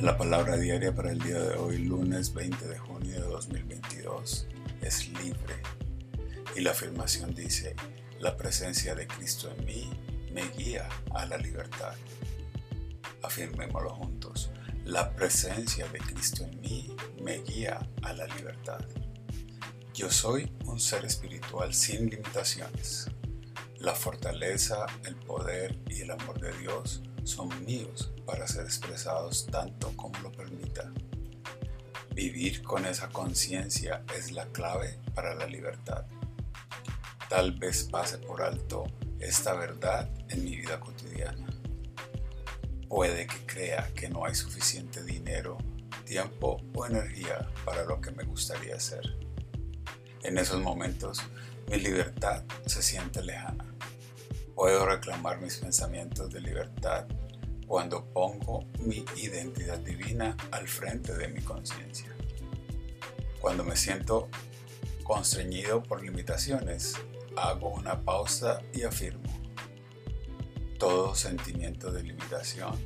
La palabra diaria para el día de hoy, lunes 20 de junio de 2022, es libre. Y la afirmación dice, la presencia de Cristo en mí me guía a la libertad. Afirmémoslo juntos, la presencia de Cristo en mí me guía a la libertad. Yo soy un ser espiritual sin limitaciones. La fortaleza, el poder y el amor de Dios son míos para ser expresados tanto como lo permita. Vivir con esa conciencia es la clave para la libertad. Tal vez pase por alto esta verdad en mi vida cotidiana. Puede que crea que no hay suficiente dinero, tiempo o energía para lo que me gustaría hacer. En esos momentos, mi libertad se siente lejana. Puedo reclamar mis pensamientos de libertad cuando pongo mi identidad divina al frente de mi conciencia. Cuando me siento constreñido por limitaciones, hago una pausa y afirmo. Todo sentimiento de limitación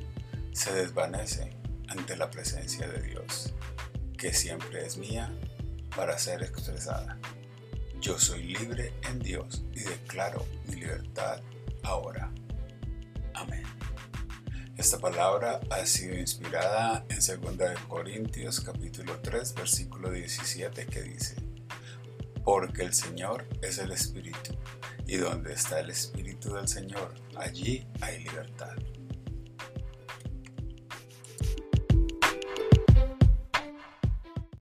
se desvanece ante la presencia de Dios, que siempre es mía para ser expresada. Yo soy libre en Dios y declaro mi libertad ahora. Amén. Esta palabra ha sido inspirada en 2 Corintios capítulo 3 versículo 17 que dice, Porque el Señor es el Espíritu, y donde está el Espíritu del Señor, allí hay libertad.